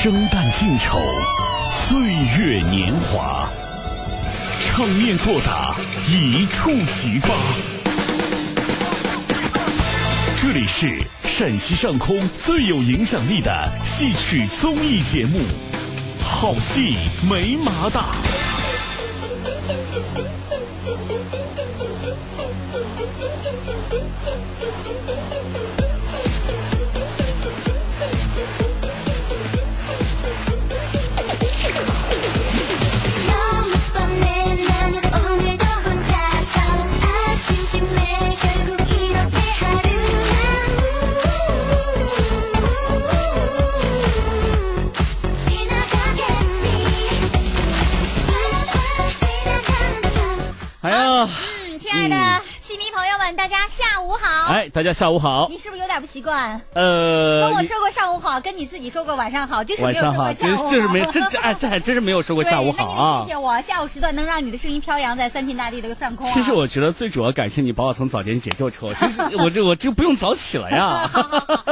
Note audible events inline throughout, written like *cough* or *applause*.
生旦净丑，岁月年华，场面作答，一触即发。这里是陕西上空最有影响力的戏曲综艺节目，《好戏没麻大》。哎，大家下午好。你是不是有点不习惯？呃，跟我说过上午好，跟你自己说过晚上好，就是晚上好，就就是没这这哎，这还真是没有说过下午好啊。谢谢我，下午时段能让你的声音飘扬在三天大地的上空。其实我觉得最主要感谢你把我从早间解救出来，其实 *laughs* 我这我就不用早起了呀。*laughs* 好，好，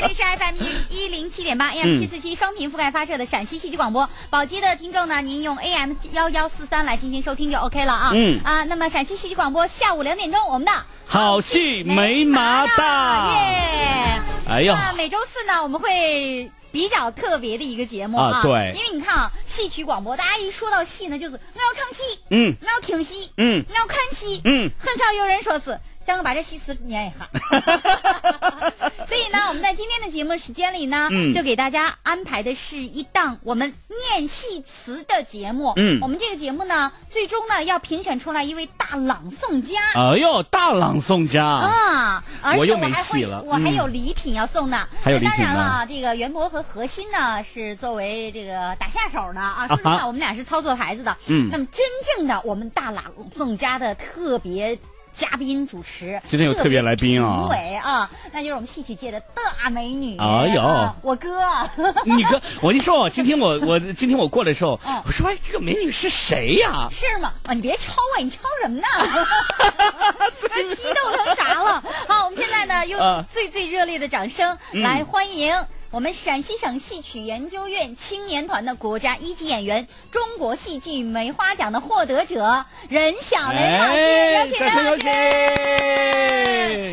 这里是 *laughs* FM 一一零七点八 AM 七四七双频覆盖发射的陕西戏剧广播。宝鸡的听众呢，您用 AM 幺幺四三来进行收听就 OK 了啊。嗯啊，那么陕西戏剧广播下午两点钟，我们的。好戏没麻大耶！哎呀，那每周四呢，我们会比较特别的一个节目啊，对，因为你看啊，戏曲广播，大家一说到戏呢，就是我要唱戏，嗯，我要听戏，嗯，我要看戏，嗯，很少有人说是。让我把这戏词念一下。*laughs* 所以呢，我们在今天的节目时间里呢，就给大家安排的是一档我们念戏词的节目。嗯，我们这个节目呢，最终呢要评选出来一位大朗诵家。哎呦，大朗诵家啊！我又没戏了，我还有礼品要送呢。还有礼品当然了，这个袁博和何鑫呢是作为这个打下手的啊。说实话，我们俩是操作台子的。嗯。那么真正的我们大朗诵家的特别。嘉宾主持，今天有特别来宾啊！评委啊，那就是我们戏曲界的大美女。哎呦，我哥，*laughs* 你哥，我跟你说，*laughs* 今天我我今天我过来的时候，我说哎，这个美女是谁呀？是吗？啊，你别敲我，你敲什么呢？*laughs* 激动成啥了？好，我们现在呢，用最最热烈的掌声来欢迎。我们陕西省戏曲研究院青年团的国家一级演员、中国戏剧梅花奖的获得者任小雷老师，有请任老师。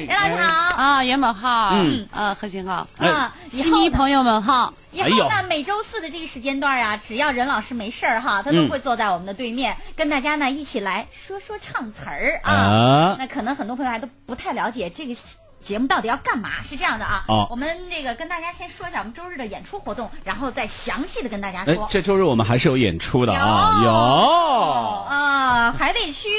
任老师好。啊，袁某好，嗯，啊，何鑫好，啊，戏迷朋友们好。以后呢，每周四的这个时间段啊，只要任老师没事儿哈，他都会坐在我们的对面，跟大家呢一起来说说唱词儿啊。那可能很多朋友还都不太了解这个。节目到底要干嘛？是这样的啊，我们那个跟大家先说一下我们周日的演出活动，然后再详细的跟大家说。这周日我们还是有演出的啊，有啊，还得去。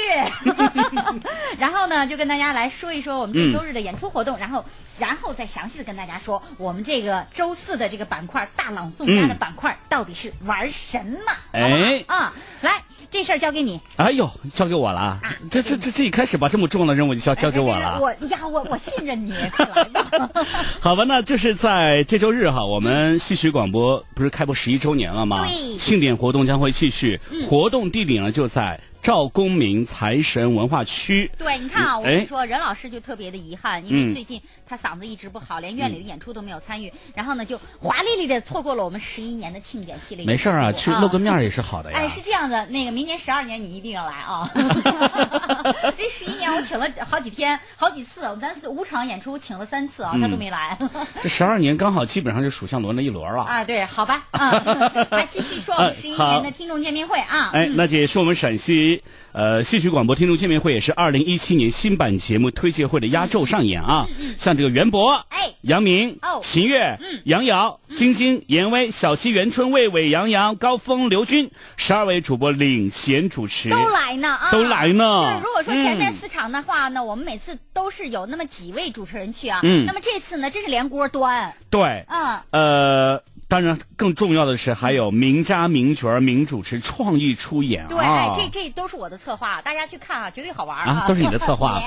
*laughs* 然后呢，就跟大家来说一说我们这周日的演出活动，然后，然后再详细的跟大家说我们这个周四的这个板块大朗诵家的板块到底是玩什么？哎啊，来。这事儿交给你。哎呦，交给我了啊！这这这这一开始把这么重要的任务就交交给我了。我呀，我我信任你，快来吧。*laughs* 好吧，那就是在这周日哈，我们戏曲广播不是开播十一周年了吗？对。庆典活动将会继续，活动地点呢就在。赵公明财神文化区，对，你看啊，我跟你说，任老师就特别的遗憾，因为最近他嗓子一直不好，连院里的演出都没有参与，然后呢，就华丽丽的错过了我们十一年的庆典系列。没事啊，去露个面也是好的呀。哎，是这样的，那个明年十二年你一定要来啊！*laughs* 这十一年我请了好几天，好几次，咱五场演出请了三次啊，他都没来。这十二年刚好基本上就属相轮了一轮了。啊，对，好吧，啊，*laughs* 来继续说我们十一年的听众见面会啊。哎，那这也是我们陕西。呃，戏曲广播听众见面会也是二零一七年新版节目推介会的压轴上演啊！像这个袁博、哎，杨明、哦，秦月、杨瑶、金星、严威、小溪、袁春、魏伟、杨洋、高峰、刘军，十二位主播领衔主持，都来呢啊，都来呢。如果说前面四场的话呢，我们每次都是有那么几位主持人去啊，嗯，那么这次呢，这是连锅端，对，嗯，呃。当然，更重要的是还有名家名角名主持创意出演。对，这这都是我的策划，大家去看啊，绝对好玩啊！都是你的 *laughs* 策划。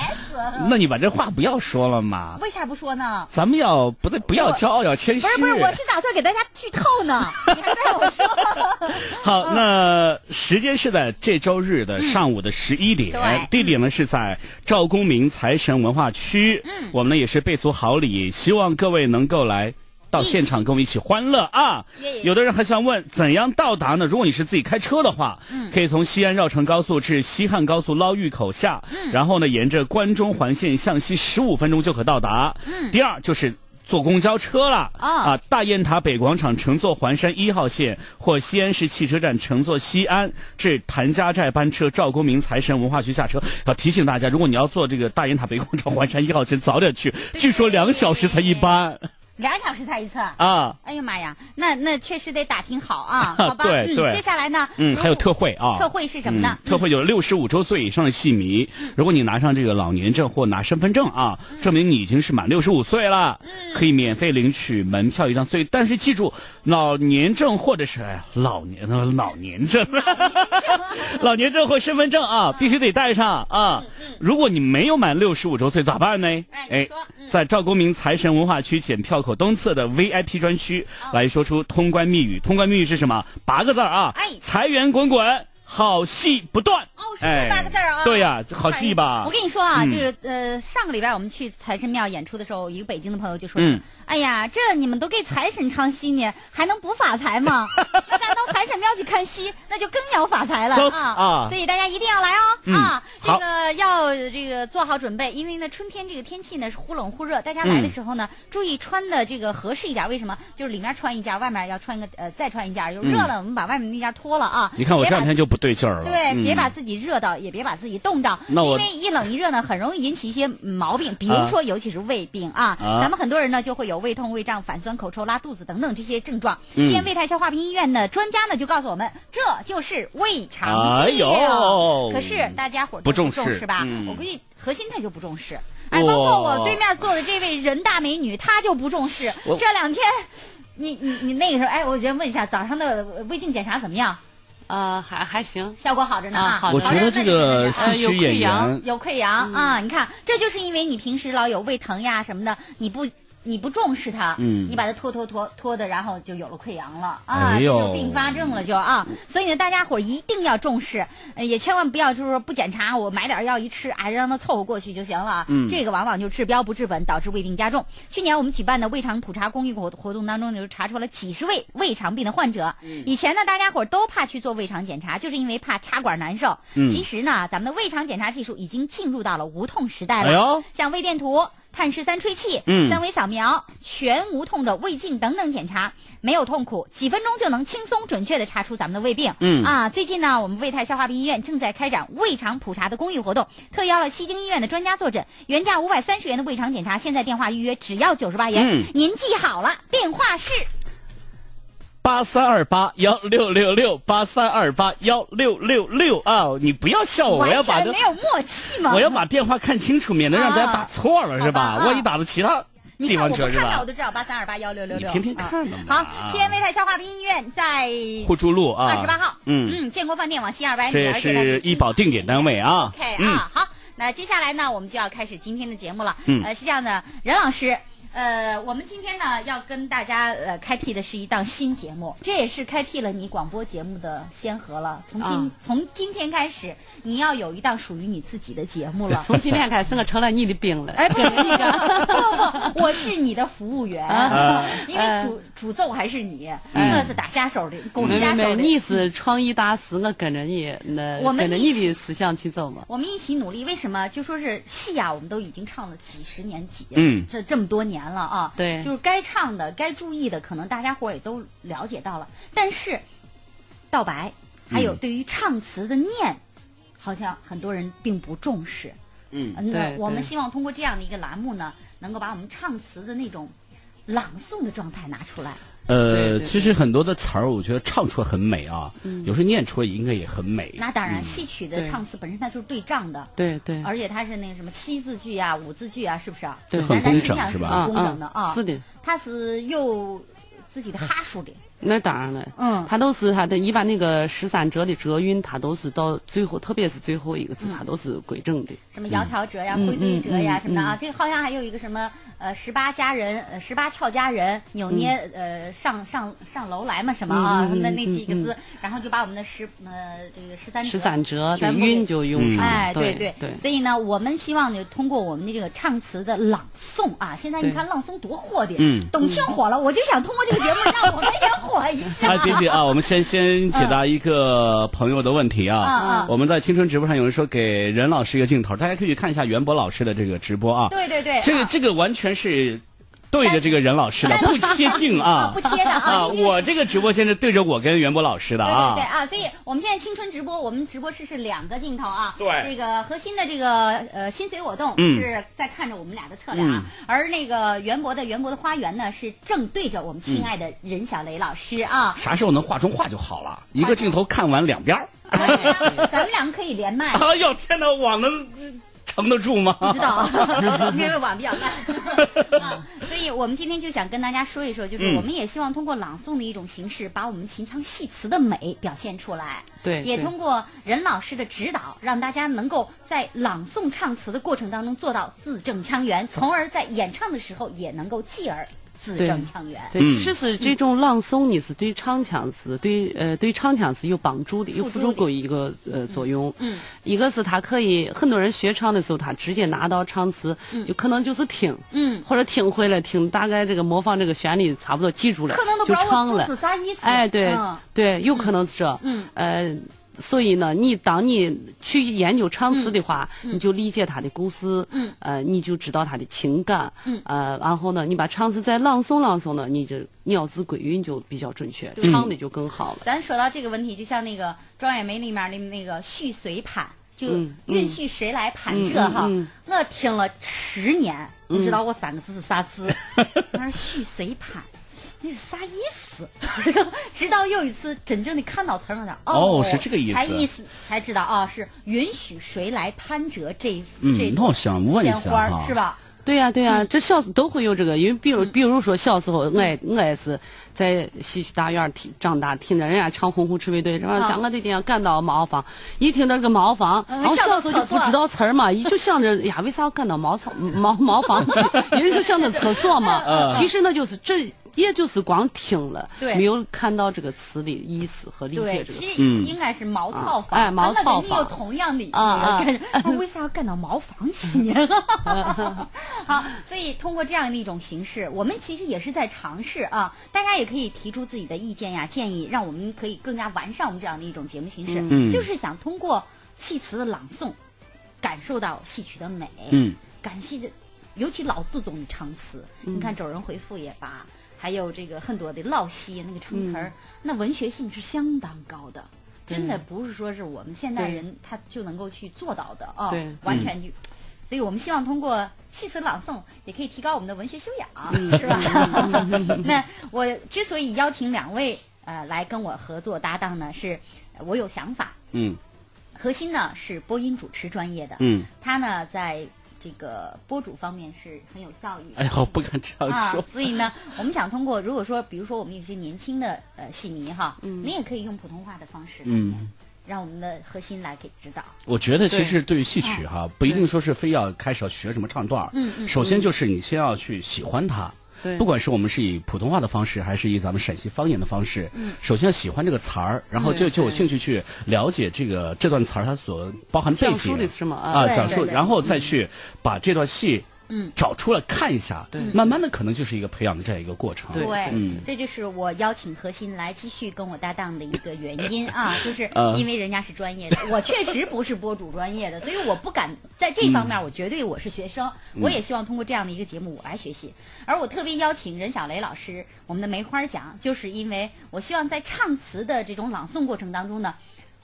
那你把这话不要说了嘛？为啥不说呢？咱们要不对，不要骄傲，要谦虚。不是不是，我是打算给大家剧透呢。*laughs* 你还让我说？好，*laughs* 那时间是在这周日的上午的十一点，地点呢是在赵公明财神文化区。嗯，我们呢也是备足好礼，希望各位能够来。到现场跟我们一起欢乐啊！有的人还想问，怎样到达呢？如果你是自己开车的话，可以从西安绕城高速至西汉高速捞峪口下，然后呢，沿着关中环线向西十五分钟就可到达。第二就是。坐公交车了啊！大雁塔北广场乘坐环山一号线，或西安市汽车站乘坐西安至谭家寨班车赵公明财神文化区下车。要提醒大家，如果你要坐这个大雁塔北广场环山一号线，早点去，据说两小时才一班。两小时才一次啊！哎呀妈呀，那那确实得打听好啊，*laughs* 好吧？对对。接下来呢？嗯，还有特惠啊！特惠是什么呢？特惠有六十五周岁以上的戏迷，如果你拿上这个老年证或拿身份证啊，证明你已经是满六十五岁了，可以免费领取门票一张。所以，但是记住，老年证或者是老年老年证，*laughs* 老年证或身份证啊，必须得带上啊。如果你没有满六十五周岁咋办呢？哎，在赵公明财神文化区检票口。东侧的 VIP 专区来说出通关密语，通关密语是什么？八个字啊！哎，财源滚滚。好戏不断哦，是这八个字啊！对呀，好戏吧？我跟你说啊，就是呃，上个礼拜我们去财神庙演出的时候，一个北京的朋友就说：“哎呀，这你们都给财神唱戏呢，还能不发财吗？*laughs* 那咱到财神庙去看戏，那就更要发财了啊！所以大家一定要来哦啊！这个要这个做好准备，因为呢，春天这个天气呢是忽冷忽热，大家来的时候呢，注意穿的这个合适一点。为什么？就是里面穿一件，外面要穿一个呃再穿一件。就热了，我们把外面那件脱了啊！你看我这两天就不。对劲儿了，对，别把自己热到，也别把自己冻到，因为一冷一热呢，很容易引起一些毛病，比如说，尤其是胃病啊。咱们很多人呢，就会有胃痛、胃胀、反酸、口臭、拉肚子等等这些症状。西安胃泰消化病医院的专家呢，就告诉我们，这就是胃肠病。可是大家伙不重视吧？我估计核心他就不重视。哎，包括我对面坐的这位人大美女，她就不重视。这两天，你你你那个时候，哎，我先问一下，早上的胃镜检查怎么样？呃，还还行，效果好着呢啊！我觉得这个戏曲演员有溃疡啊，你看，这就是因为你平时老有胃疼呀什么的，你不。你不重视它，嗯，你把它拖拖拖拖的，然后就有了溃疡了啊，这就并发症了就啊。所以呢，大家伙一定要重视，也千万不要就是说不检查，我买点药一吃，哎，让它凑合过去就行了。嗯，这个往往就治标不治本，导致胃病加重。去年我们举办的胃肠普查公益活活动当中，就查出了几十位胃肠病的患者。以前呢，大家伙都怕去做胃肠检查，就是因为怕插管难受。其实呢，咱们的胃肠检查技术已经进入到了无痛时代了，像胃电图。碳十三吹气、三维扫描、全无痛的胃镜等等检查，没有痛苦，几分钟就能轻松准确的查出咱们的胃病。嗯啊，最近呢，我们胃泰消化病医院正在开展胃肠普查的公益活动，特邀了西京医院的专家坐诊，原价五百三十元的胃肠检查，现在电话预约只要九十八元。您记好了，电话是。八三二八幺六六六八三二八幺六六六啊！你不要笑我，我要把这没有默契吗？我要把电话看清楚，免得让大家打错了，是吧？万一打到其他地方去是吧？看到我都知道八三二八幺六六六。你天天看的好，西安卫泰消化病医院在互助路啊，二十八号。嗯嗯，建国饭店往西二百米。这是医保定点单位啊。OK 啊，好，那接下来呢，我们就要开始今天的节目了。嗯，呃，是这样的，任老师。呃，我们今天呢要跟大家呃开辟的是一档新节目，这也是开辟了你广播节目的先河了。从今从今天开始，你要有一档属于你自己的节目了。*laughs* 从今天开始，我成了你的兵了。哎，不是那个，不 *laughs* 不，我是你的服务员，因为主主奏还是你，我是打下手的，拱下手的。你是创意大师，我跟着你，那跟着你的思想去走嘛。我们一起努力，为什么？就说是戏啊，我们都已经唱了几十年几，嗯，这这么多年。了啊，对，就是该唱的、该注意的，可能大家伙也都了解到了。但是，道白还有对于唱词的念，好像很多人并不重视。嗯，那。我们希望通过这样的一个栏目呢，能够把我们唱词的那种朗诵的状态拿出来。呃，其实很多的词儿，我觉得唱出来很美啊，有时候念出来应该也很美。那当然，戏曲的唱词本身它就是对仗的，对对，而且它是那个什么七字句啊、五字句啊，是不是啊？对，很工整是吧？工整的啊，是的。它是有自己的哈数的。那当然了，嗯，他都是他的，一般那个十三折的折韵，他都是到最后，特别是最后一个字，他都是规整的。什么窈窕折呀，归对折呀，什么的啊。这个好像还有一个什么呃，十八佳人，呃，十八俏佳人，扭捏呃，上上上楼来嘛，什么啊？那那几个字，然后就把我们的十呃这个十三十三折的韵就用上了。哎，对对对。所以呢，我们希望呢，通过我们的这个唱词的朗诵啊，现在你看朗诵多火的，董卿火了，我就想通过这个节目让我们也火一下。啊，我们先先解答一个朋友的问题啊。我们在青春直播上有人说给任老师一个镜头，大家可以去看一下袁博老师的这个直播啊。对对对，这个这个完全是。对着这个任老师的，*laughs* 不切镜啊，不切的啊。我这个直播间是对着我跟袁博老师的啊。对对对啊，所以我们现在青春直播，我们直播室是两个镜头啊。对。这个核心的这个呃心随我动是在看着我们俩的侧脸啊，而那个袁博的袁博的花园呢是正对着我们亲爱的任小雷老师啊。啥时候能画中画就好了，一个镜头看完两边儿。咱们两个可以连麦。*laughs* 哎呦天哪，网能。撑得住吗？不知道，*laughs* 因为网比较烂 *laughs* 啊，所以我们今天就想跟大家说一说，就是我们也希望通过朗诵的一种形式，把我们秦腔戏词的美表现出来。对，也通过任老师的指导，让大家能够在朗诵唱词的过程当中做到字正腔圆，从而在演唱的时候也能够继而。字正腔圆。对，其实是这种朗诵，你是对唱腔是对呃对唱腔是有帮助的，有辅助过一个呃作用。嗯，一个是他可以很多人学唱的时候，他直接拿到唱词，就可能就是听，嗯，或者听会了听大概这个模仿这个旋律差不多记住了，可能就唱了。哎，对对，有可能是这。嗯，呃。所以呢，你当你去研究唱词的话，你就理解他的故事，呃，你就知道他的情感，呃，然后呢，你把唱词再朗诵朗诵呢，你就咬字归韵就比较准确，唱的就更好了。咱说到这个问题，就像那个《庄月梅》里面的那个续随盘，就允许谁来盘这哈？我听了十年，不知道我三个字是啥字，*laughs* 那续随盘。那是啥意思？*laughs* 直到有一次真正的看到词儿了，哦，是这个意思，才意思才知道啊，是允许谁来攀折这这鲜花是吧？对呀对呀，这小时都会有这个，因为比如比如说小时候，我也我也是在戏曲大院听长大，听着人家唱《洪湖赤卫队》，然后想我那天，赶到茅房，一听到这个茅房，然后小时候就不知道词儿嘛，一就想着呀，为啥要赶到茅草茅茅房去？*laughs* 因为就想着厕所嘛。*laughs* 其实那，就是这。也就是光听了，没有看到这个词的意思和理解这个词。应该是茅草房。哎，茅草房。有同样的啊啊！为啥要干到茅房去呢？*laughs* 好，所以通过这样的一种形式，我们其实也是在尝试啊。大家也可以提出自己的意见呀、建议，让我们可以更加完善我们这样的一种节目形式。嗯。就是想通过戏词的朗诵，感受到戏曲的美。嗯。感谢的，尤其老祖宗的唱词，你看《周人回复》也罢。还有这个很多的老戏，那个成词儿，那文学性是相当高的，真的不是说是我们现代人他就能够去做到的啊，完全就，所以我们希望通过戏词朗诵，也可以提高我们的文学修养，是吧？*laughs* 那我之所以邀请两位呃来跟我合作搭档呢，是我有想法，嗯，核心呢是播音主持专业的，嗯，他呢在。这个播主方面是很有造诣。哎呀，我不敢这样说。所以呢，我们想通过，如果说，比如说我们有些年轻的呃戏迷哈，嗯，你也可以用普通话的方式，嗯，让我们的核心来给指导。我觉得其实对于戏曲哈，不一定说是非要开始要学什么唱段儿，嗯嗯，首先就是你先要去喜欢它。不管是我们是以普通话的方式，还是以咱们陕西方言的方式，首先要喜欢这个词儿，然后就就有兴趣去了解这个这段词儿它所包含背景啊，讲述，然后再去把这段戏。嗯，找出来看一下，对，慢慢的可能就是一个培养的这样一个过程。对，嗯，这就是我邀请何鑫来继续跟我搭档的一个原因啊，*laughs* 就是因为人家是专业的，*laughs* 我确实不是播主专业的，所以我不敢在这方面，我绝对我是学生，我也希望通过这样的一个节目我来学习。而我特别邀请任小雷老师，我们的梅花奖，就是因为我希望在唱词的这种朗诵过程当中呢，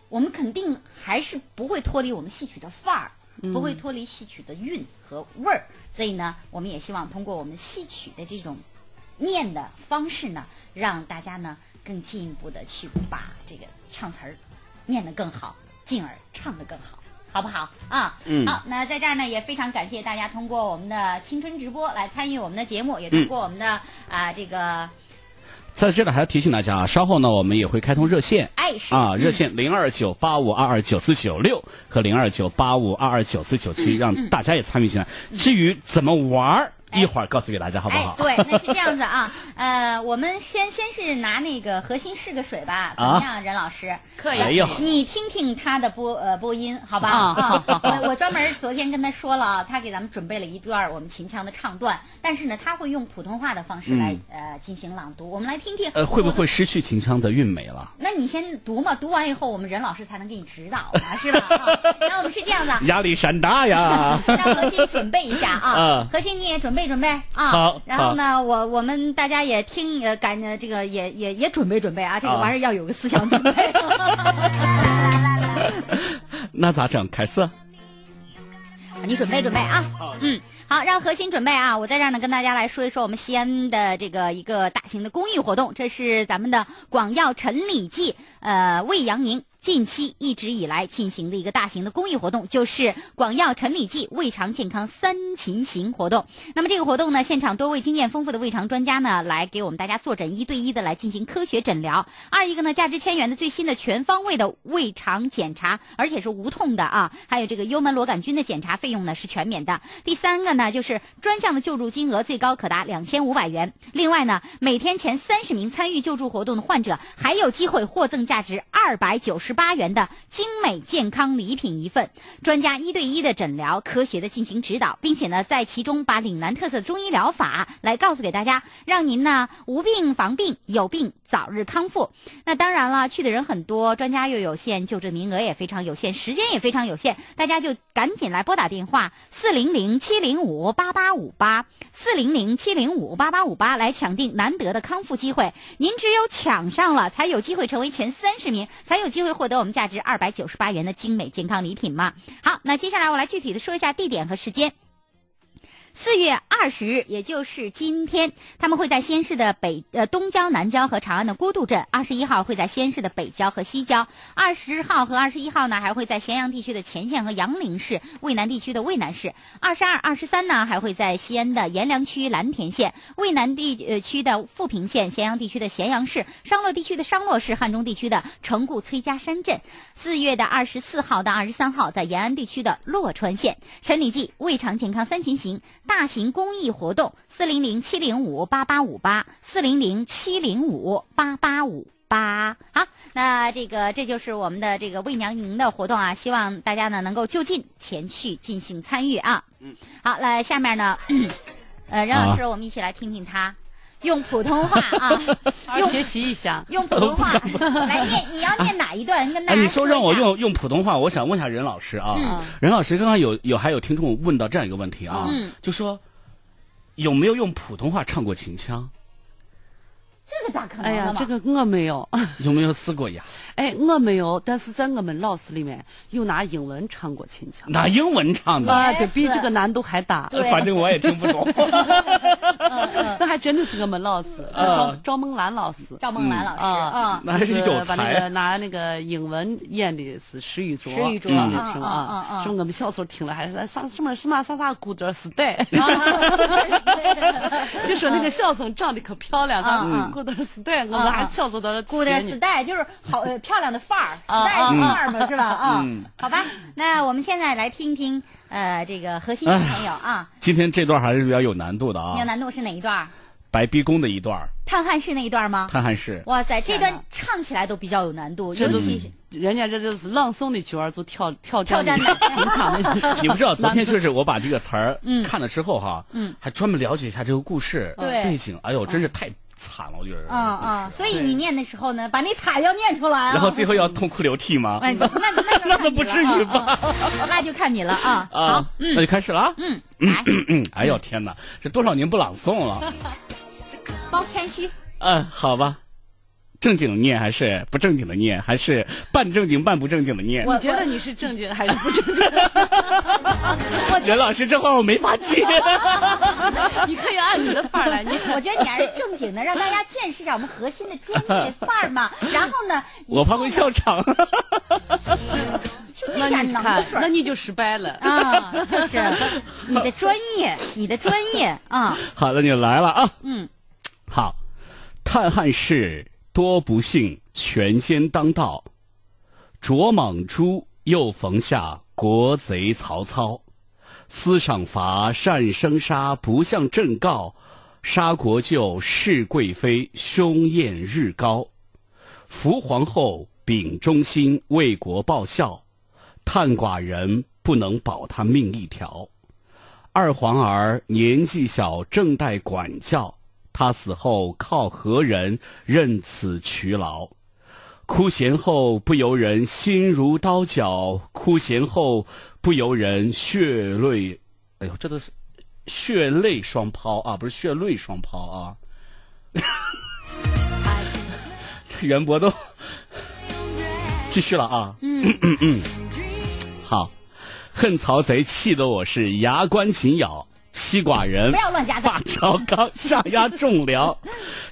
我们肯定还是不会脱离我们戏曲的范儿，不会脱离戏曲的韵和味儿。所以呢，我们也希望通过我们戏曲的这种念的方式呢，让大家呢更进一步的去把这个唱词儿念得更好，进而唱得更好，好不好啊？嗯。好，那在这儿呢，也非常感谢大家通过我们的青春直播来参与我们的节目，也通过我们的啊这个。在这里还要提醒大家啊，稍后呢我们也会开通热线，哎是啊，热线零二九八五二二九四九六和零二九八五二二九四九七，让大家也参与进来。至于怎么玩儿？一会儿告诉给大家好不好？哎，对，那是这样子啊。呃，我们先先是拿那个核心试个水吧，怎么样，任老师？可以。你听听他的播呃播音，好吧？啊，*laughs* 我我专门昨天跟他说了啊，他给咱们准备了一段我们秦腔的唱段，但是呢，他会用普通话的方式来呃进行朗读，我们来听听。呃，会不会失去秦腔的韵美了？那你先读嘛，读完以后，我们任老师才能给你指导啊，是吧？那我们是这样的。压力山大呀！*laughs* 让核心准备一下啊，核心你也准备。准备啊，好，然后呢，我我们大家也听呃，感觉这个也也也准备准备啊，这个玩意儿要有个思想准备。*laughs* 那咋整？凯瑟。你准备准备啊，嗯，好，让核心准备啊，我在这儿呢跟大家来说一说我们西安的这个一个大型的公益活动，这是咱们的广药陈李济呃魏阳明。近期一直以来进行的一个大型的公益活动，就是广药陈李济胃肠健康三秦行活动。那么这个活动呢，现场多位经验丰富的胃肠专家呢，来给我们大家坐诊，一对一的来进行科学诊疗。二一个呢，价值千元的最新的全方位的胃肠检查，而且是无痛的啊。还有这个幽门螺杆菌的检查费用呢是全免的。第三个呢，就是专项的救助金额最高可达两千五百元。另外呢，每天前三十名参与救助活动的患者还有机会获赠价值二百九十。八元的精美健康礼品一份，专家一对一的诊疗，科学的进行指导，并且呢，在其中把岭南特色中医疗法来告诉给大家，让您呢无病防病，有病早日康复。那当然了，去的人很多，专家又有限，就诊名额也非常有限，时间也非常有限，大家就赶紧来拨打电话四零零七零五八八五八四零零七零五八八五八来抢定难得的康复机会。您只有抢上了，才有机会成为前三十名，才有机会获。获得我们价值二百九十八元的精美健康礼品吗？好，那接下来我来具体的说一下地点和时间。四月二十日，也就是今天，他们会在西安市的北呃东郊、南郊和长安的孤渡镇；二十一号会在西安市的北郊和西郊；二十号和二十一号呢，还会在咸阳地区的乾县和杨陵市；渭南地区的渭南市；二十二、二十三呢，还会在西安的阎良区蓝田县、渭南地呃区的富平县、咸阳地区的咸阳市、商洛地区的商洛市、汉中地区的城固崔家山镇。四月的二十四号到二十三号，在延安地区的洛川县。陈李济胃肠健康三秦行。大型公益活动，四零零七零五八八五八，四零零七零五八八五八。好，那这个这就是我们的这个为娘营的活动啊，希望大家呢能够就近前去进行参与啊。嗯，好，来下面呢，*coughs* 呃，任老师，我们一起来听听他用普通话啊，*laughs* 用学习一下，用普通话 *laughs* 来念。你要念哪一段？跟大家你说让我用用普通话，我想问一下任老师啊。任老师刚刚有有还有听众问到这样一个问题啊，就说有没有用普通话唱过秦腔？这个咋可能？哎呀，这个我没有。*laughs* 有没有试过呀？哎，我没有，但是在我们老师里面有拿英文唱过秦腔。拿英文唱的啊，这比这个难度还大。反正我也听不懂。*laughs* 那还真的是我们老师，赵赵梦兰老师。赵梦兰老师啊，那还是有把那个拿那个英文演的是石玉卓，石玉卓是吧？是我们小时候听了还是啥什么什么啥啥古德时代，*laughs* 就说那个小生长得可漂亮啊。古德时代，我们还小时候都古德时代就是好漂亮的范儿，时代的范儿嘛，是吧？啊，好吧，那我们现在来听听呃这个核心的朋友啊。今天这段还是比较有难度的啊。有难度是哪一段？白逼宫的一段。探汉室那一段吗？探汉室。哇塞，这段唱起来都比较有难度，尤其是人家这就是朗诵的曲儿，就跳跳跳战平常的。你不知道，*laughs* 昨天就是我把这个词儿看了之后哈，嗯，还专门了解一下这个故事背景。哎呦，真是太。惨了，我觉得。嗯嗯，所以你念的时候呢，把那惨要念出来啊。然后最后要痛哭流涕吗？哎，那那那 *laughs* 那不至于吧？那就看你了啊。好，那就开始了。嗯，哎呦天哪，这多少年不朗诵了？*laughs* 包谦虚。嗯，好吧。正经念还是不正经的念，还是半正经半不正经的念？我觉得你是正经还是不正经？*laughs* *laughs* 任老师，这话我没法接。*laughs* 你可以按你的范儿来你。*laughs* 我觉得你还是正经的，让大家见识一下我们核心的专业范儿嘛。然后呢，我怕会笑场。那你看，那你就失败了啊！就是你的专业，你的专业啊。好了，你来了啊。嗯，好。叹汉室多不幸，权奸当道。卓莽朱又逢下国贼曹操。私赏罚善生杀，不向朕告。杀国舅，弑贵妃，凶焰日高。扶皇后，秉忠心，为国报效。叹寡人不能保他命一条。二皇儿年纪小，正待管教。他死后靠何人任此劬劳？哭弦后不由人心如刀绞，哭弦后不由人血泪。哎呦，这都是血泪双抛啊，不是血泪双抛啊！这 *laughs* 袁博都 *laughs* 继续了啊。嗯嗯嗯，*coughs* 好，恨曹贼气得我是牙关紧咬。妻寡人不要乱加把条纲下压重粮，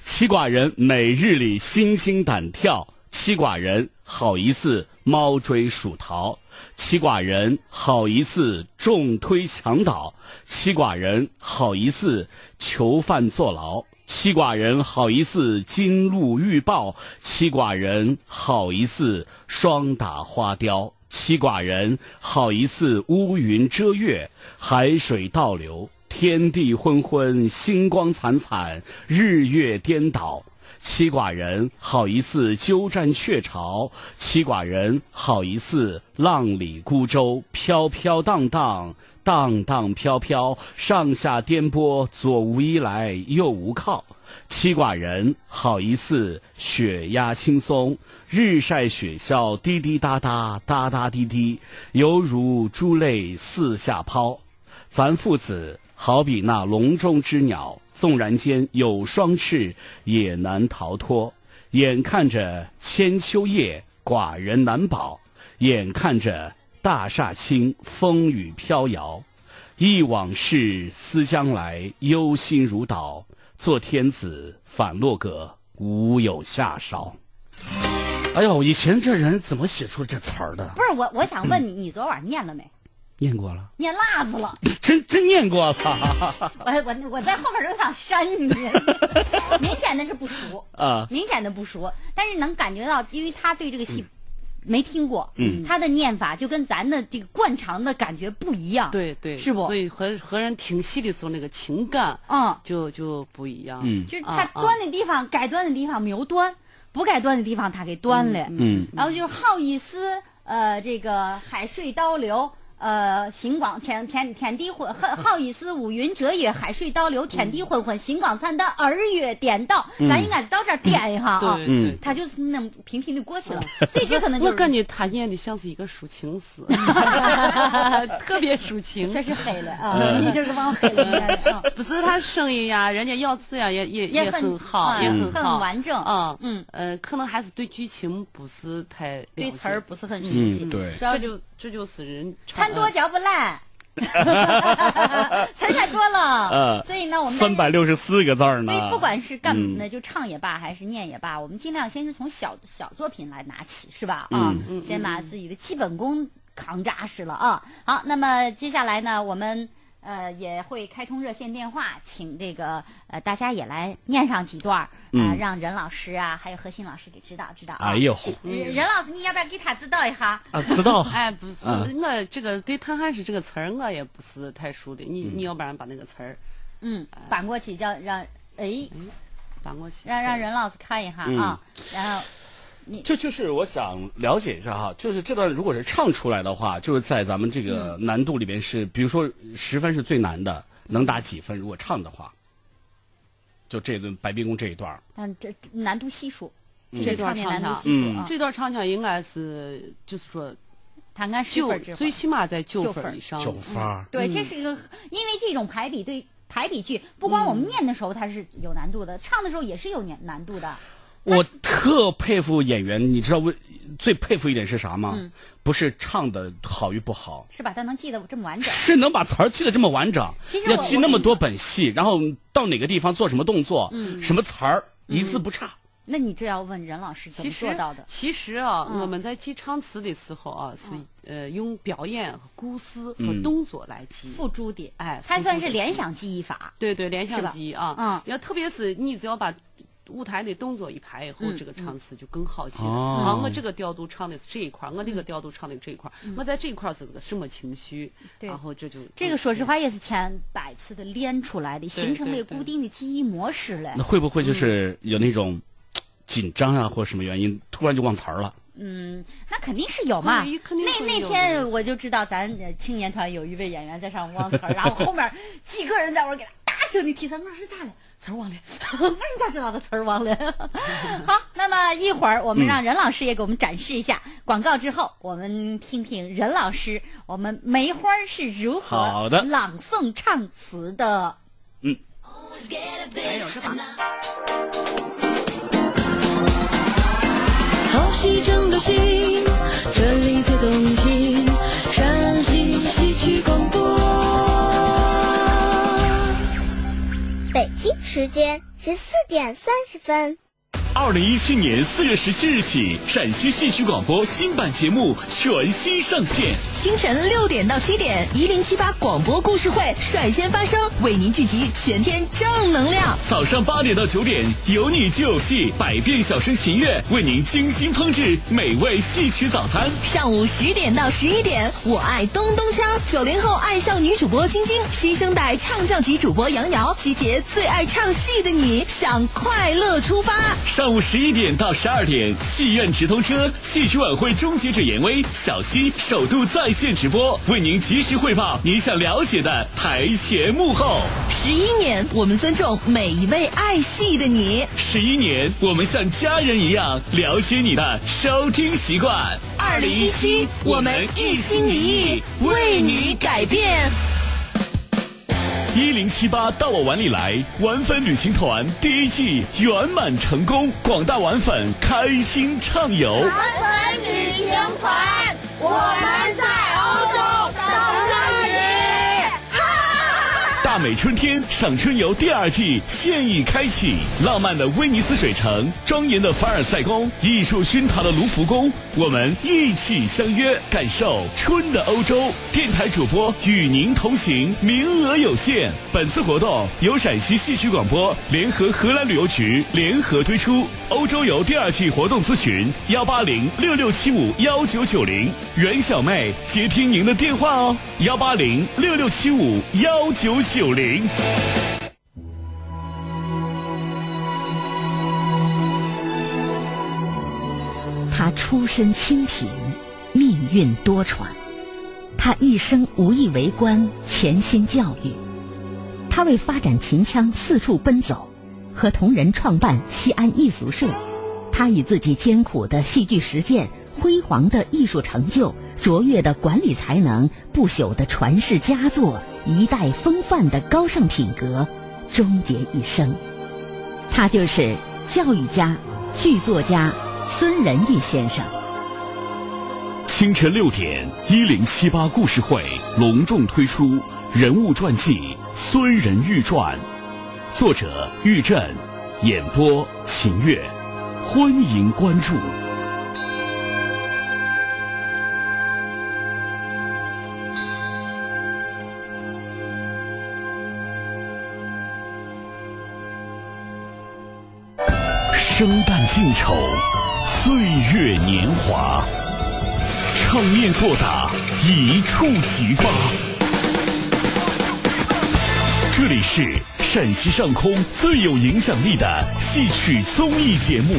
妻寡人每日里心惊胆跳。妻寡人好一次猫追鼠逃，妻寡人好一次重推墙倒，妻寡人好一次囚犯坐牢，妻寡人好一次金鹿欲报，妻寡人好一次霜打花雕，妻寡人好一次乌云遮月，海水倒流，天地昏昏，星光惨惨，日月颠倒。妻寡人好一似鸠占鹊巢，妻寡人好一似浪里孤舟，飘飘荡荡，荡荡飘飘，上下颠簸，左无依来，右无靠。妻寡人好一似雪压青松，日晒雪消，滴滴答答，答答滴滴，犹如珠泪四下抛。咱父子好比那笼中之鸟。纵然间有双翅，也难逃脱。眼看着千秋夜，寡人难保；眼看着大厦倾，风雨飘摇。忆往事，思将来，忧心如岛。做天子，反落个无有下梢。哎呦，以前这人怎么写出这词儿的？不是我，我想问你，你昨晚念了没？念过了，念辣子了，*laughs* 真真念过？*laughs* 了。我我我在后边都想扇你，*laughs* 明显的是不熟啊，明显的不熟，但是能感觉到，因为他对这个戏没听过，嗯，他的念法就跟咱的这个惯常的感觉不一样，对对，是不？所以和和人听戏的时候那个情感，嗯，就就不一样，嗯，就是他端的地方该端的地方没有端，不该端的地方他给端了，嗯，然后就是好意思，呃，这个海水倒流。呃，星光天天天地昏，好意思乌云遮月，海水倒流，天地昏昏，星光灿烂，二月颠倒。咱应该到这儿颠一下啊，他就是那么平平的过去了。所以这可能就我感觉他念的像是一个抒情诗，*laughs* 特别抒情，确实黑了啊！你就是往黑了。不是他声音呀，人家咬字呀，也也也很好，也很好，很完整。嗯嗯呃，可能还是对剧情不是太对词儿不是很熟悉。对，主要就这就死人贪。多嚼不烂，*laughs* 词太多了，所以呢，我们三百六十四个字呢。所以不管是干那就唱也罢，还是念也罢，我们尽量先是从小小作品来拿起，是吧？啊，先把自己的基本功扛扎实了啊。好，那么接下来呢，我们。呃，也会开通热线电话，请这个呃大家也来念上几段啊，让任老师啊，还有何欣老师给指导指导。哎呦，任老师，你要不要给他指导一下？啊，指导。*laughs* 哎，不是，我这个对唐汉诗这个词儿我也不是太熟的，你你要不然把那个词儿，嗯，搬过去叫让哎，搬过去，让让任老师看一下啊，然后。就就是我想了解一下哈，就是这段如果是唱出来的话，就是在咱们这个难度里边是，比如说十分是最难的，能打几分？如果唱的话，就这段白冰宫这一段。但，这难度系数，这段唱腔，嗯，这段唱腔应该是就是说，弹个十分最起码在九分以上。九分。对，这是一个，因为这种排比对排比句，不光我们念的时候它是有难度的，唱的时候也是有难难度的。我特佩服演员，你知道为最佩服一点是啥吗？不是唱的好与不好，是把它能记得这么完整，是能把词儿记得这么完整。其实要记那么多本戏，然后到哪个地方做什么动作，什么词儿一字不差。那你这要问任老师怎么做到的？其实啊，我们在记唱词的时候啊，是呃用表演、故事和动作来记，付诸的，哎，它算是联想记忆法。对对，联想记忆啊，嗯，要特别是你只要把。舞台的动作一排以后，这个唱词就更好起来。啊，我这个调度唱的是这一块，我那个调度唱的这一块，我在这一块是个什么情绪？然后这就这个说实话也是千百次的练出来的，形成了固定的记忆模式了。那会不会就是有那种紧张啊，或者什么原因，突然就忘词儿了？嗯，那肯定是有嘛。那那天我就知道，咱青年团有一位演员在上忘词儿，*laughs* 然后后面几个人在我给他大声的提词，我说是咋了？词儿忘了，那你咋知道的词儿忘了？*laughs* 好，那么一会儿我们让任老师也给我们展示一下广告之后，我们听听任老师，我们梅花是如何朗诵唱词的。嗯。没有这好戏正流行，这里最动听，时间十四点三十分。二零一七年四月十七日起，陕西戏曲广播新版节目全新上线。清晨六点到七点，一零七八广播故事会率先发声，为您聚集全天正能量。早上八点到九点，有你就有戏，百变小生秦月为您精心烹制美味戏曲早餐。上午十点到十一点，我爱咚咚锵，九零后爱笑女主播晶晶，新生代唱将级主播杨瑶，集结最爱唱戏的你，向快乐出发。上午十一点到十二点，戏院直通车，戏曲晚会终结者严威、小溪首度在线直播，为您及时汇报您想了解的台前幕后。十一年，我们尊重每一位爱戏的你。十一年，我们像家人一样了解你的收听习惯。二零一七，我们一心一意为你改变。一零七八到我碗里来，玩粉旅行团第一季圆满成功，广大玩粉开心畅游。玩粉旅行团，我们在美春天赏春游第二季现已开启，浪漫的威尼斯水城，庄严的凡尔赛宫，艺术熏陶的卢浮宫。我们一起相约，感受春的欧洲。电台主播与您同行，名额有限。本次活动由陕西戏曲广播联合荷兰旅游局联合推出。欧洲游第二季活动咨询：幺八零六六七五幺九九零。袁小妹接听您的电话哦，幺八零六六七五幺九九零。他出身清贫，命运多舛。他一生无意为官，潜心教育。他为发展秦腔四处奔走，和同仁创办西安艺俗社。他以自己艰苦的戏剧实践、辉煌的艺术成就、卓越的管理才能、不朽的传世佳作、一代风范的高尚品格，终结一生。他就是教育家、剧作家。孙仁玉先生，清晨六点，一零七八故事会隆重推出人物传记《孙仁玉传》，作者玉振，演播秦月，欢迎关注。生旦净丑。岁月年华，唱念做打一触即发。这里是陕西上空最有影响力的戏曲综艺节目，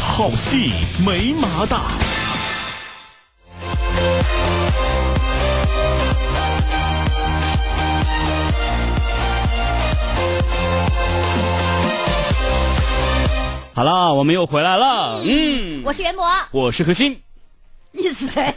好戏没麻大。好了，我们又回来了。嗯，我是袁博，我是何鑫。你是谁？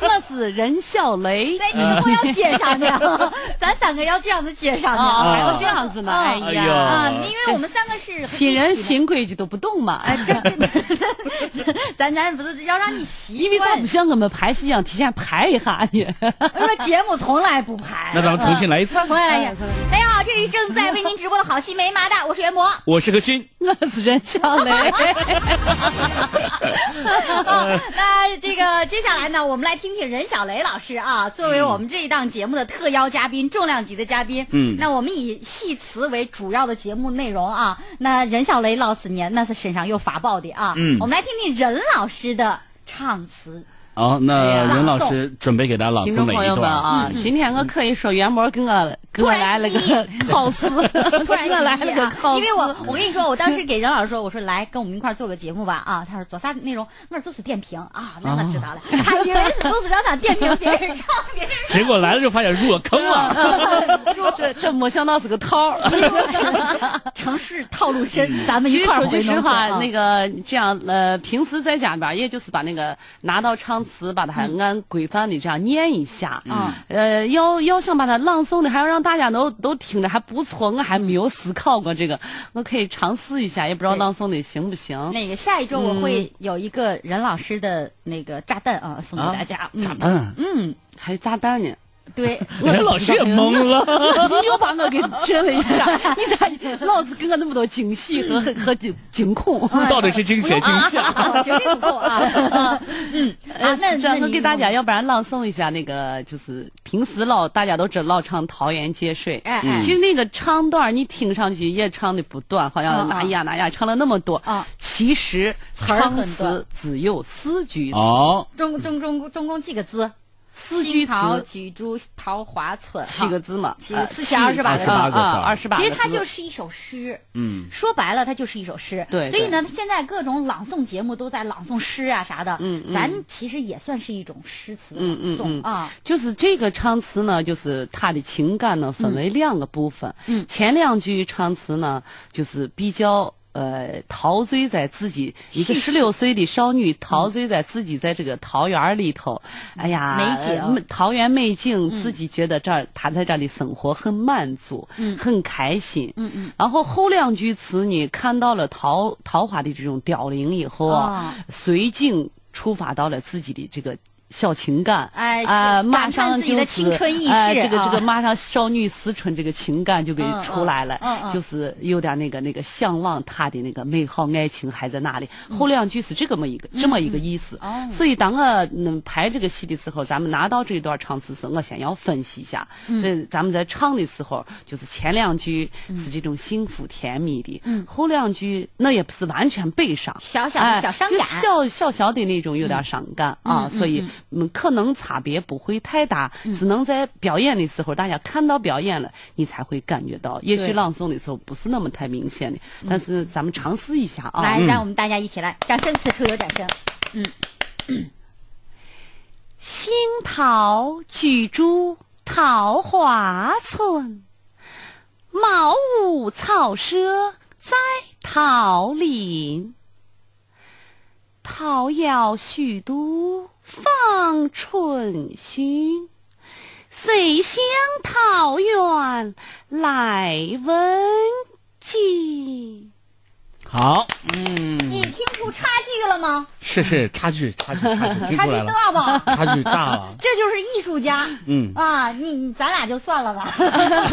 我是任小雷。对，你以后要接上的，*laughs* 咱三个要这样子介绍的，还要这样子呢？哎呀，啊，因为我们三个是新人，新规矩都不懂嘛。哎，这 *laughs* 咱咱不是要让你习惯？因为咱不像我们排戏一样提前排一下呢。我说节目从来不排。那咱们重新来一次。重新来一次。大家好。这里正在为您直播的好戏没麻的，我是袁博，我是何勋，我是任小雷。*laughs* 那这个接下来呢，我们来听听任小雷老师啊，作为我们这一档节目的特邀嘉宾，重量级的嘉宾。嗯，那我们以戏词为主要的节目内容啊。那任小雷老师呢，那是身上有法宝的啊。嗯，我们来听听任老师的唱词。好，那任老师准备给大家朗诵哪一段啊？今天我可以说袁博给我给我来了个考试，突然来了个 *laughs* 考试。*laughs* 因为我我跟你说，我当时给任老师说，我说来跟我们一块做个节目吧啊。他说做啥内容？我说就是点评啊。那我知道了，他以为是都是让他点评别人唱，别人。结果来了就发现入了坑 *laughs* 了。这这没想到是个套儿，城市套路深。咱们一块儿说句实话，那个这样呃，平时在家边也就是把那个拿到唱。词把它按规范的这样念一下，呃，要要想把它朗诵的，还要让大家都都听着还不错，我还没有思考过这个，我可以尝试一下，也不知道朗诵的行不行。那个下一周我会有一个任老师的那个炸弹啊，送给大家。炸弹，嗯，还有炸弹呢。对，*laughs* 任老师也懵了，*laughs* 你又把我给震了一下，你咋老是给我那么多惊喜和和惊惊恐？到底是惊喜惊吓？绝 *laughs* 对不够啊！嗯，啊，那这样给大家，要不然朗诵一下那个，就是平时老大家都知老唱《桃园结水》，哎哎，其实那个唱段你听上去也唱的不短，好像哪呀哪呀唱了那么多啊，其实唱词只有四句词，总总总总共几个字？四句词，居住桃花村，七个字嘛，七四千二十八个字啊，二十八。其实它就是一首诗，嗯，说白了它就是一首诗。对，所以呢，现在各种朗诵节目都在朗诵诗啊啥的，嗯咱其实也算是一种诗词朗诵啊。就是这个唱词呢，就是它的情感呢分为两个部分，嗯，前两句唱词呢就是比较。呃，陶醉在自己一个十六岁的少女，陶醉在自己在这个桃园里头，哎呀，美景，桃园美景，自己觉得这儿，她在这里生活很满足，很开心。嗯嗯。然后后两句词呢，看到了桃桃花的这种凋零以后啊，随景触发到了自己的这个。小情感，哎，啊，马上就青春意识，这个这个马上少女思春这个情感就给出来了，就是有点那个那个向往他的那个美好爱情还在那里。后两句是这么一个这么一个意思。所以当我嗯拍这个戏的时候，咱们拿到这段唱词时，我先要分析一下。嗯，咱们在唱的时候，就是前两句是这种幸福甜蜜的，后两句那也不是完全悲伤，小小的小伤感，小小小的那种有点伤感啊，所以。嗯，可能差别不会太大，只能在表演的时候，大家看到表演了，你才会感觉到。也许朗诵的时候不是那么太明显的，但是咱们尝试一下啊！来，让我们大家一起来，掌声，此处有掌声。嗯，新桃居住桃花村，茅屋草舍在桃林。桃夭许都放春寻，谁向桃源来问津？好，嗯，你听出差距了吗？是是差距，差距，差距，差距大吧？差距大了，*laughs* 这就是艺术家。嗯啊，你咱俩就算了吧。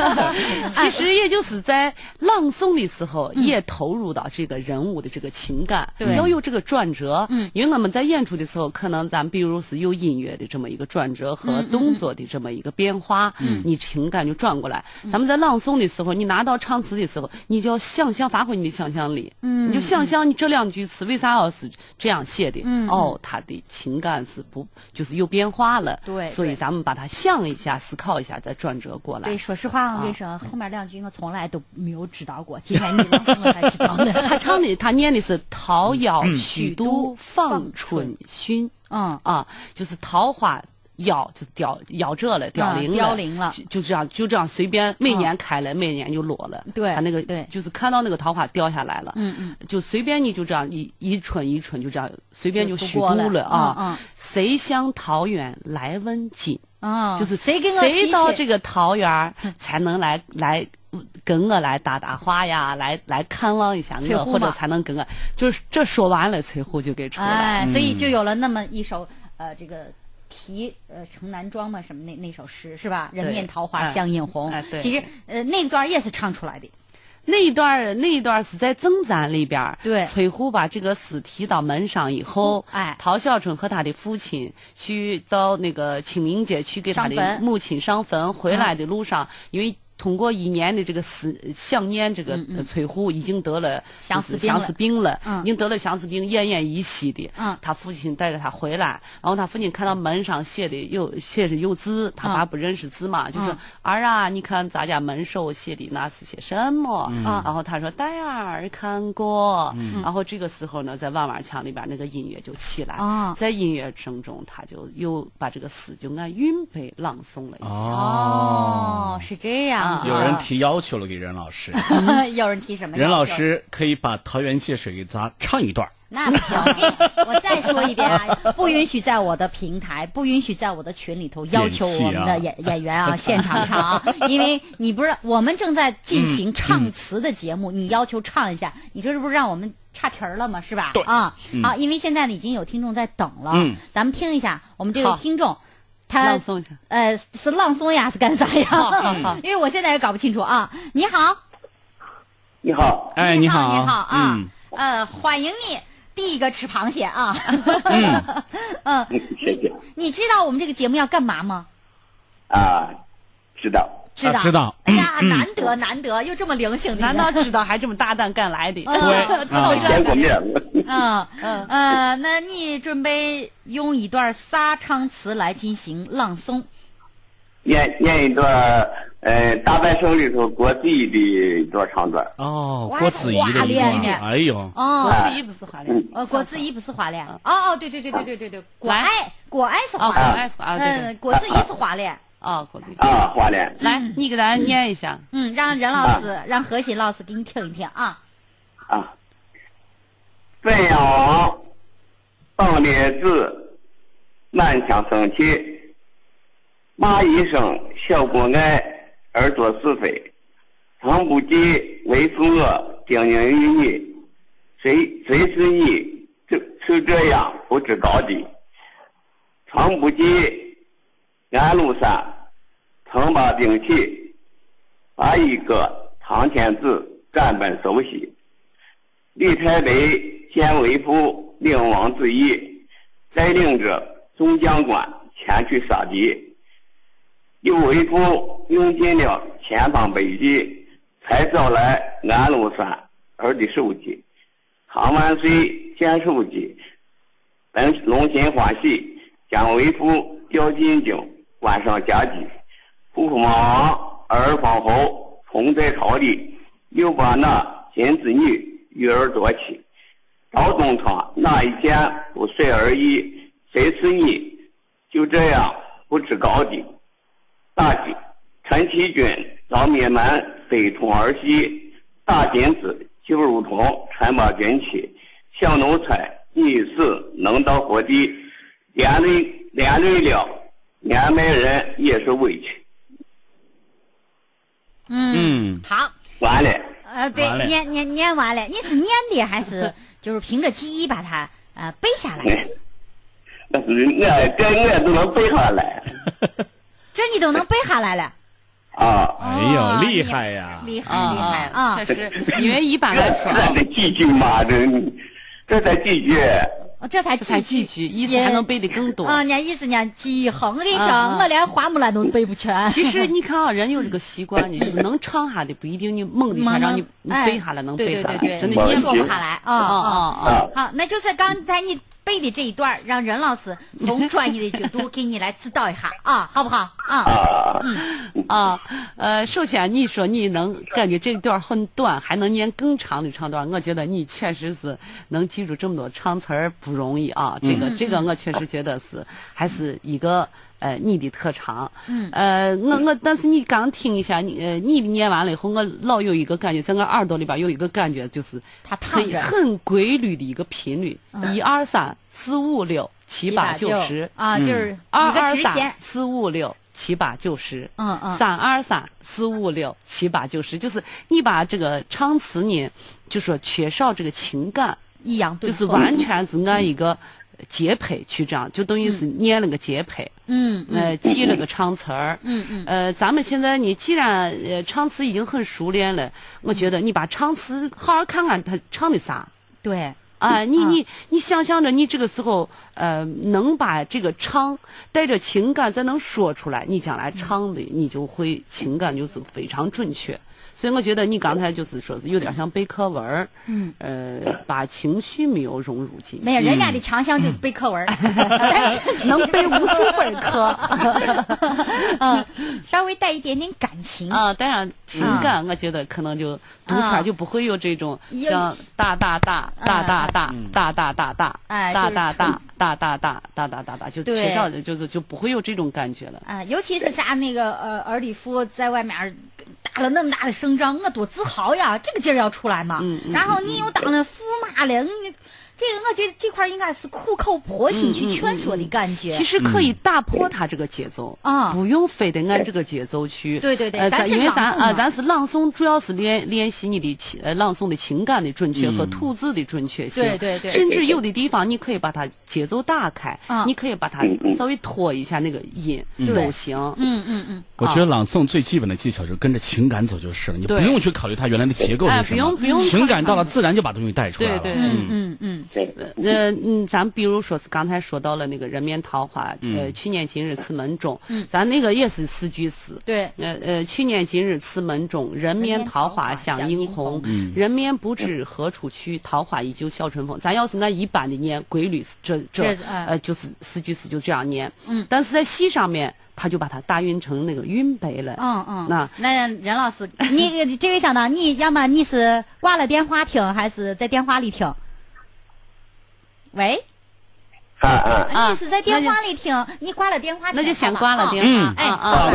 *laughs* 其实也就是在朗诵的时候，也投入到这个人物的这个情感，要有这个转折。嗯，因为我们在演出的时候，可能咱比如是有音乐的这么一个转折和动作的这么一个变化，嗯，你情感就转过来。咱们在朗诵的时候，你拿到唱词的时候，你就要想象发挥你的想象力。嗯，你就想想你这两句词为啥要是这样写的？嗯，哦，他的情感是不就是有变化了？对，所以咱们把它想一下，思考一下，再转折过来。对，说实话，我跟你说，后面两句我从来都没有知道过，今天你我才知道的。*laughs* 他唱的，他念的是“桃夭许都访春寻”。嗯啊，就是桃花。夭就凋夭折了，凋零了，凋零了，就这样，就这样随便，每年开了，每年就落了。对，他那个对，就是看到那个桃花掉下来了，嗯嗯，就随便你就这样一一春一春就这样随便就虚度了啊。谁向桃源来问津？啊，就是谁跟谁到这个桃园才能来来跟我来搭搭话呀？来来看望一下我，或者才能跟我，就是这说完了，崔护就给出来，所以就有了那么一首呃这个。题呃城南庄嘛什么那那首诗是吧？人面桃花相映红。其实呃那段也是唱出来的。那一段那一段是在征战里边对，崔护把这个诗提到门上以后，哎，陶小春和他的父亲去到那个清明节去给他的母亲上坟，回来的路上，因为。通过一年的这个思想念，这个崔护已经得了相思相思病了，已经得了相思病，奄奄一息的。他父亲带着他回来，然后他父亲看到门上写的有写着有字，他爸不认识字嘛，就说儿啊，你看咱家门首写的那是些什么？然后他说呆儿看过。然后这个时候呢，在弯弯腔里边那个音乐就起来，在音乐声中，他就又把这个诗就按韵背朗诵了一下。哦，是这样。有人提要求了，给任老师。*laughs* 有人提什么？任老师可以把《桃园借水》给咱唱一段。那不行，*laughs* 我再说一遍啊，不允许在我的平台，不允许在我的群里头要求我们的演演员啊现场唱啊，*laughs* 因为你不是我们正在进行唱词的节目，你要求唱一下，你这是不是让我们差评了吗？是吧？啊，好，因为现在呢已经有听众在等了，咱们听一下我们这位听众。他朗诵一下，呃，是朗诵呀，是干啥呀？*laughs* 因为我现在也搞不清楚啊。你好，你好，哎，你好，你好啊，呃，欢迎你，第一个吃螃蟹啊。嗯，*laughs* 嗯，谢谢。你知道我们这个节目要干嘛吗？啊，知道。知道，知道。哎呀，难得难得，又这么灵性，难道知道还这么大胆敢来的？对，见过面。嗯 *laughs* 嗯呃，那你准备用一段啥唱词来进行朗诵？念念一段，呃，大半生里头郭子仪的一段唱段。哦，郭子仪的一段。哎呦，哦，郭子仪不是华联。哦，郭子仪不是华联。哦哦，对对对对对对对，郭爱郭爱是华联。嗯，郭子仪是华联。啊，郭子啊，华联。来，你给咱念一下。嗯，让任老师，让何鑫老师给你听一听啊。啊。汾阳当烈子，满腔生气。骂一声小过爱，而作是非。常不记为父我叮咛于你，谁谁是你就就这样不知高低。常不记安禄山曾把兵器，把一个唐天子赶奔首西。李太白。见为父领王之意，带领着众将官前去杀敌。有为父用尽了千方百计，才找来安禄山儿的首级。唐万岁见首级，本龙心欢喜，将为父调进京，官上加级。父父王儿方后同在朝里，又把那金子女育儿多妻。赵东昌哪一件不随而已？谁是你？就这样不知高低。大吉，陈其军遭灭门，非同儿戏。大金子就如同陈八军旗。小奴才，你死能到何地？连累连累了年迈人也是委屈。嗯，好，完了。呃，对，念念念完了。你是念的还是？*laughs* 就是凭着记忆把它呃背下来，那是我这我都能背下来，*laughs* 这你都能背下来了啊！哎呦，厉害呀！厉害厉害啊！确实，因为一般来说，这几句嘛，这这才几句。这才才几句，意思还能背得更多啊！念意思念记忆好，我跟你说，我连花木兰都背不全。其实你看啊，人有这个习惯，你能唱下的不一定你猛的一下让你背下来能背下来，真的你说不下来啊啊啊！好，那就是刚才你。背的这一段，让任老师从专业的角度给你来指导一下 *laughs* 啊，好不好？啊，嗯啊，呃，首先你说你能感觉这段很短，还能念更长的唱段，我觉得你确实是能记住这么多唱词儿不容易啊。这个这个，我确实觉得是还是一个。呃，你的特长，嗯，呃，我我，但是你刚听一下，你呃，你念完了以后，我老有一个感觉，在我耳朵里边有一个感觉，就是它很很规律的一个频率，一二三四五六七八九十。啊，就是二二三四五六七八九十，嗯嗯，三二三四五六七八九十，就是你把这个唱词呢，就说缺少这个情感，抑扬顿就是完全是按一个。节拍去这样，就等于是念了个节拍。嗯。呃，记了个唱词儿。嗯嗯。呃，咱们现在你既然呃唱词已经很熟练了，我觉得你把唱词好好看看他唱的啥。对。啊，你你你想象着，你这个时候呃，能把这个唱带着情感再能说出来，你将来唱的你就会情感就是非常准确。所以我觉得你刚才就是说是有点像背课文儿，嗯，呃，把情绪没有融入进去。没有，人家的强项就是背课文儿，*laughs* 能背无数本课。*laughs* 嗯，稍微带一点点感情啊，带上情感，我觉得可能就读出来就不会有这种像大大大大大大大大大大哎大大大大大大大大大大，就缺少就是就不会有这种感觉了。啊，尤其是啥那个呃儿里夫在外面。打了那么大的胜仗，我多自豪呀！这个劲儿要出来嘛。然后你又当了驸马了，你。这个我觉得这块应该是苦口婆心去劝说的感觉。其实可以打破他这个节奏啊，不用非得按这个节奏去。对对对，咱因为咱啊，咱是朗诵，主要是练练习你的情呃朗诵的情感的准确和吐字的准确性。对对对。甚至有的地方你可以把它节奏打开，你可以把它稍微拖一下那个音都行。嗯嗯嗯。我觉得朗诵最基本的技巧就是跟着情感走就是了，你不用去考虑它原来的结构是什么。不用不用。情感到了，自然就把东西带出来了。对对嗯嗯嗯。呃嗯，咱比如说是刚才说到了那个人面桃花，呃，去年今日此门中，咱那个也是四句诗。对，呃呃，去年今日此门中，人面桃花相映红，人面不知何处去，桃花依旧笑春风。咱要是那一般的念规律，这这呃就是四句诗就这样念。嗯，但是在戏上面，他就把它打韵成那个韵背了。嗯嗯，那那任老师，你这位乡长，你要么你是挂了电话听，还是在电话里听？喂，啊啊！你是在电话里听，你挂了电话，那就先挂了电话。哎，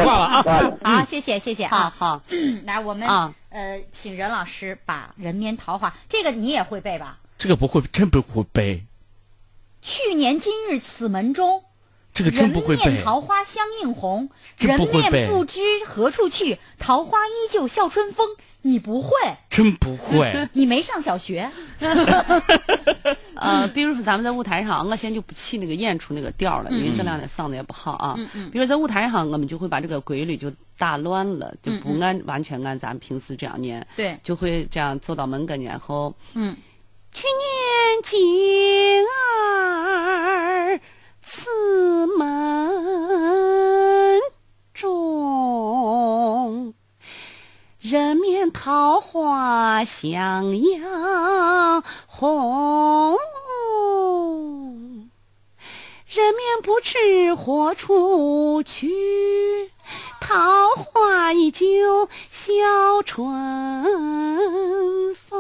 挂了啊！好，谢谢谢谢啊好，来，我们呃，请任老师把《人面桃花》这个你也会背吧？这个不会，真不会背。去年今日此门中，这个真不会背。人面桃花相映红，人面不知何处去，桃花依旧笑春风。你不会，真不会。*laughs* 你没上小学。*laughs* 呃，比如说咱们在舞台上，我现在就不起那个演出那个调了，因为这两天嗓子也不好啊。嗯嗯。比如在舞台上，我们就会把这个规律就打乱了，就不按完全按咱们平时这样念。对。就会这样走到门跟前后。嗯。去年今儿此门中。人面桃花相映红，人面不知何处去，桃花依旧笑春风。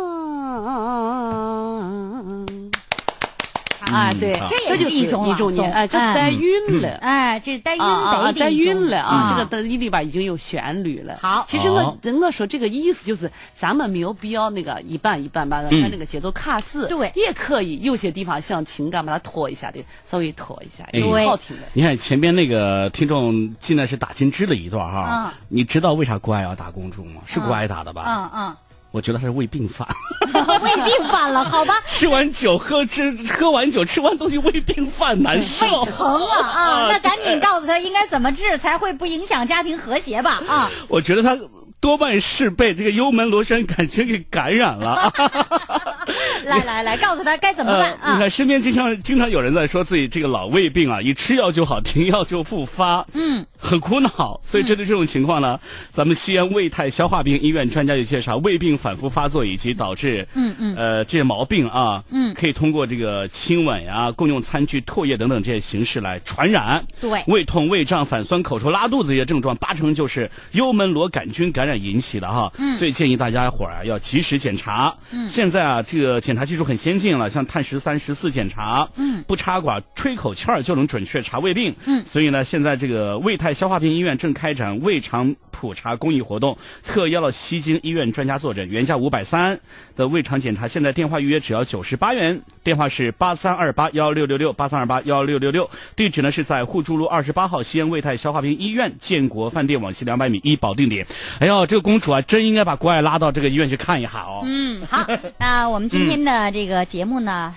啊，对，这也是一种一种年，哎，这是带韵了，哎，这是带韵的带韵了啊，这个的里里边已经有旋律了。好，其实我我说这个意思就是，咱们没有必要那个一半一半把它那个节奏卡死，对，也可以有些地方像情感把它拖一下的，稍微拖一下，对，好听的。你看前边那个听众进来是打金枝的一段哈，你知道为啥郭艾要打公主吗？是郭艾打的吧？嗯嗯。我觉得他是胃病犯，*laughs* 胃病犯了，好吧？*laughs* 吃完酒喝吃喝完酒吃完东西胃病犯难受，胃疼啊啊！那赶紧告诉他应该怎么治才会不影响家庭和谐吧啊！我觉得他。多半是被这个幽门螺旋杆菌给感染了。*laughs* 来来来，告诉他该怎么办啊！你看身边经常经常有人在说自己这个老胃病啊，一吃药就好，停药就复发，嗯，很苦恼。所以针对这种情况呢，咱们西安胃泰消化病医院专家就介绍，胃病反复发作以及导致嗯嗯呃这些毛病啊，嗯，可以通过这个亲吻呀、共用餐具、唾液等等这些形式来传染。对，胃痛、胃胀、反酸、口臭、拉肚子这些症状，八成就是幽门螺杆菌感染引起的哈。嗯，所以建议大家伙儿啊要及时检查。嗯，现在啊这个检查技术很先进了，像碳十三、十四检查，嗯，不插管、吹口气儿就能准确查胃病。嗯，所以呢，现在这个胃泰消化病医院正开展胃肠普查公益活动，特邀了西京医院专家坐诊，原价五百三的胃肠检查，现在电话预约只要九十八元，电话是八三二八幺六六六八三二八幺六六六，地址呢是在互助路二十八号西安胃泰消化病医院建国饭店往西两百米一保定点。哎呦，这个公主啊，真应该把国外拉到这个医院去看一下哦。嗯，好，*laughs* 那我们今天的这个节目呢？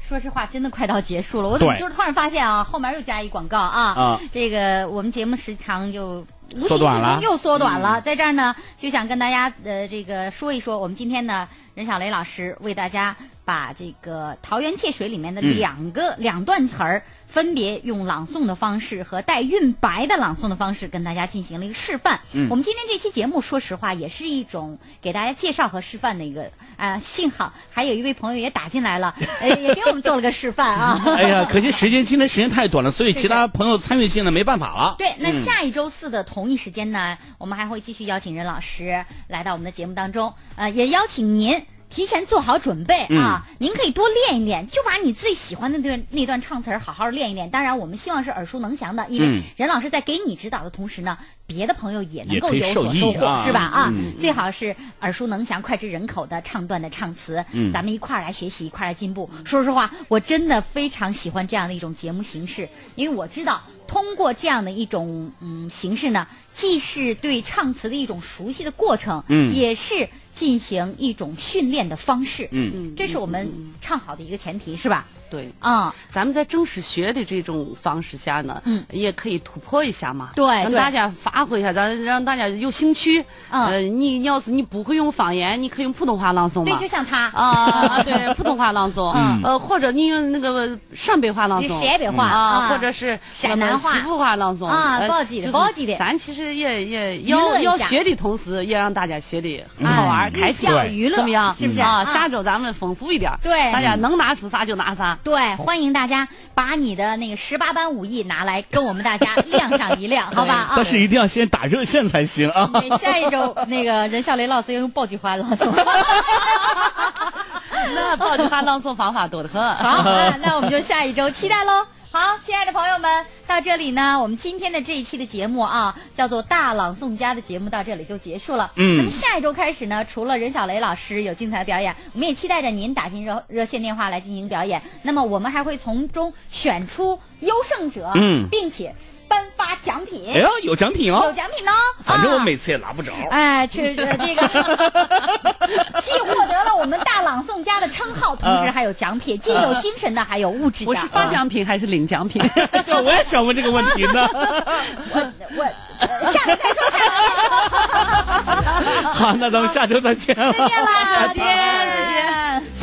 说实话，真的快到结束了。我怎么就是突然发现啊，后面又加一广告啊？啊，这个我们节目时长就无形之中又缩短了。在这儿呢，就想跟大家呃这个说一说，我们今天呢，任小雷老师为大家把这个《桃园借水》里面的两个两段词儿。分别用朗诵的方式和带韵白的朗诵的方式跟大家进行了一个示范。嗯，我们今天这期节目，说实话也是一种给大家介绍和示范的一个啊。幸好还有一位朋友也打进来了，呃，也给我们做了个示范啊。*laughs* 哎呀，可惜时间今天时间太短了，所以其他朋友参与进来没办法了。*laughs* 对，那下一周四的同一时间呢，我们还会继续邀请任老师来到我们的节目当中，呃，也邀请您。提前做好准备啊！您可以多练一练，就把你自己喜欢的那段那段唱词儿好好练一练。当然，我们希望是耳熟能详的，因为任老师在给你指导的同时呢，别的朋友也能够有所收获，是吧？啊，最好是耳熟能详、脍炙人口的唱段的唱词，咱们一块儿来学习，一块儿来进步。说实话，我真的非常喜欢这样的一种节目形式，因为我知道通过这样的一种嗯形式呢，既是对唱词的一种熟悉的过程，嗯，也是。进行一种训练的方式，嗯，这是我们唱好的一个前提，是吧？对，啊，咱们在正式学的这种方式下呢，嗯，也可以突破一下嘛，对，让大家发挥一下，咱让大家有兴趣。呃，你你要是你不会用方言，你可以用普通话朗诵嘛，对，就像他。啊，对，普通话朗诵，*laughs* 呃，或者你用那个陕北话朗诵，陕北话啊，或者是陕南话、西部话朗诵。啊，高级的，高级的。咱其实也也要要学的同时，也让大家学的很好玩、开心，娱乐怎么样？是不是啊？下周咱们丰富一点，对，大家能拿出啥就拿啥。对，欢迎大家把你的那个十八般武艺拿来跟我们大家 *laughs* 亮上一亮，好吧？但是一定要先打热线才行啊！下一周 *laughs* 那个任笑雷老师要用爆菊花朗诵，*laughs* 那爆菊花朗诵方法多得很。好，那我们就下一周期待喽。好，亲爱的朋友们，到这里呢，我们今天的这一期的节目啊，叫做《大朗诵家》的节目到这里就结束了。嗯，那么下一周开始呢，除了任小雷老师有精彩的表演，我们也期待着您打进热热线电话来进行表演。那么我们还会从中选出优胜者，嗯，并且。颁发奖品，哎呀，有奖品哦，有奖品哦，反正我每次也拿不着。哎，这这个 *laughs* 既获得了我们大朗诵家的称号，同时还有奖品，既有精神的，还有物质的。我是发奖品还是领奖品？*laughs* 我也想问这个问题呢。我我下次再说，下周再说。好，那咱们下周再见。再见啦，再见再见。